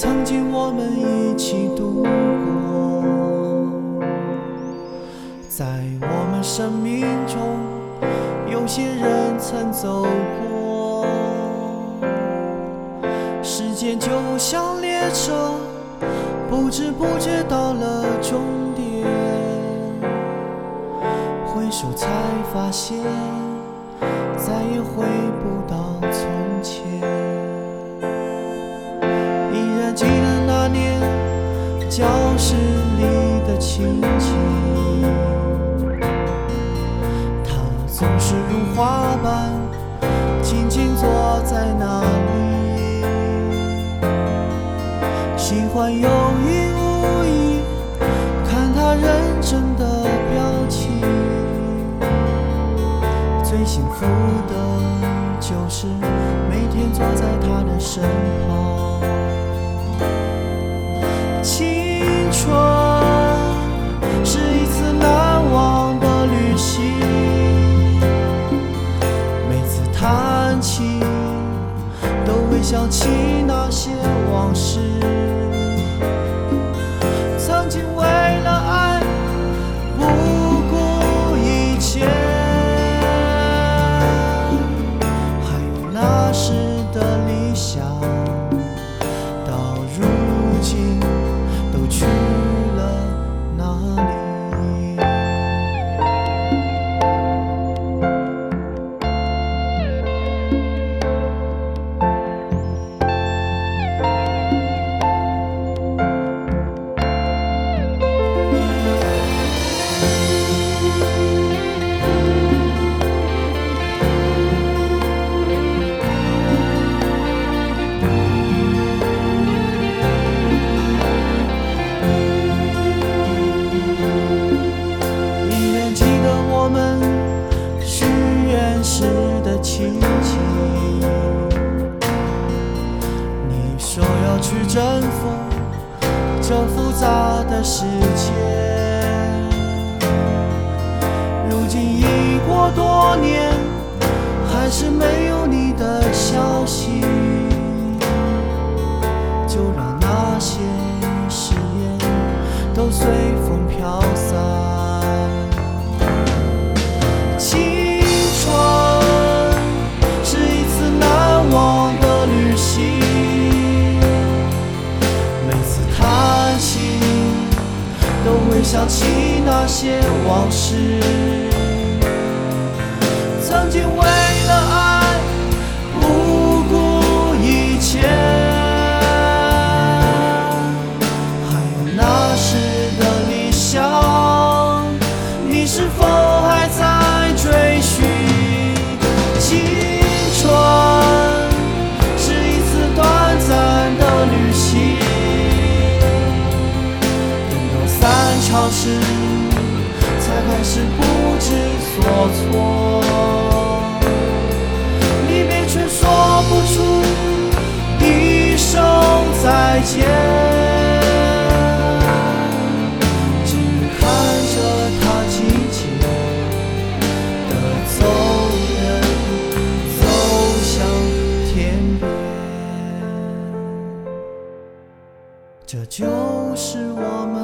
曾经我们一起度过。在我们生命中，有些人曾走过。时间就像列车，不知不觉到了终点。回首才发现，再也回不到里的情，他总是如花般静静坐在那里，喜欢有意无意看他认真的表情。最幸福的就是每天坐在他的身旁。青春弹琴都会想起那些往事。曾经为了爱不顾一切，还有那时的理想，征服这复杂的世界，如今已过多年，还是没有你的消息。回想起那些往事。曾经为才开始不知所措。离别却说不出一声再见。只看着他静静地走远，走向天边。这就是我们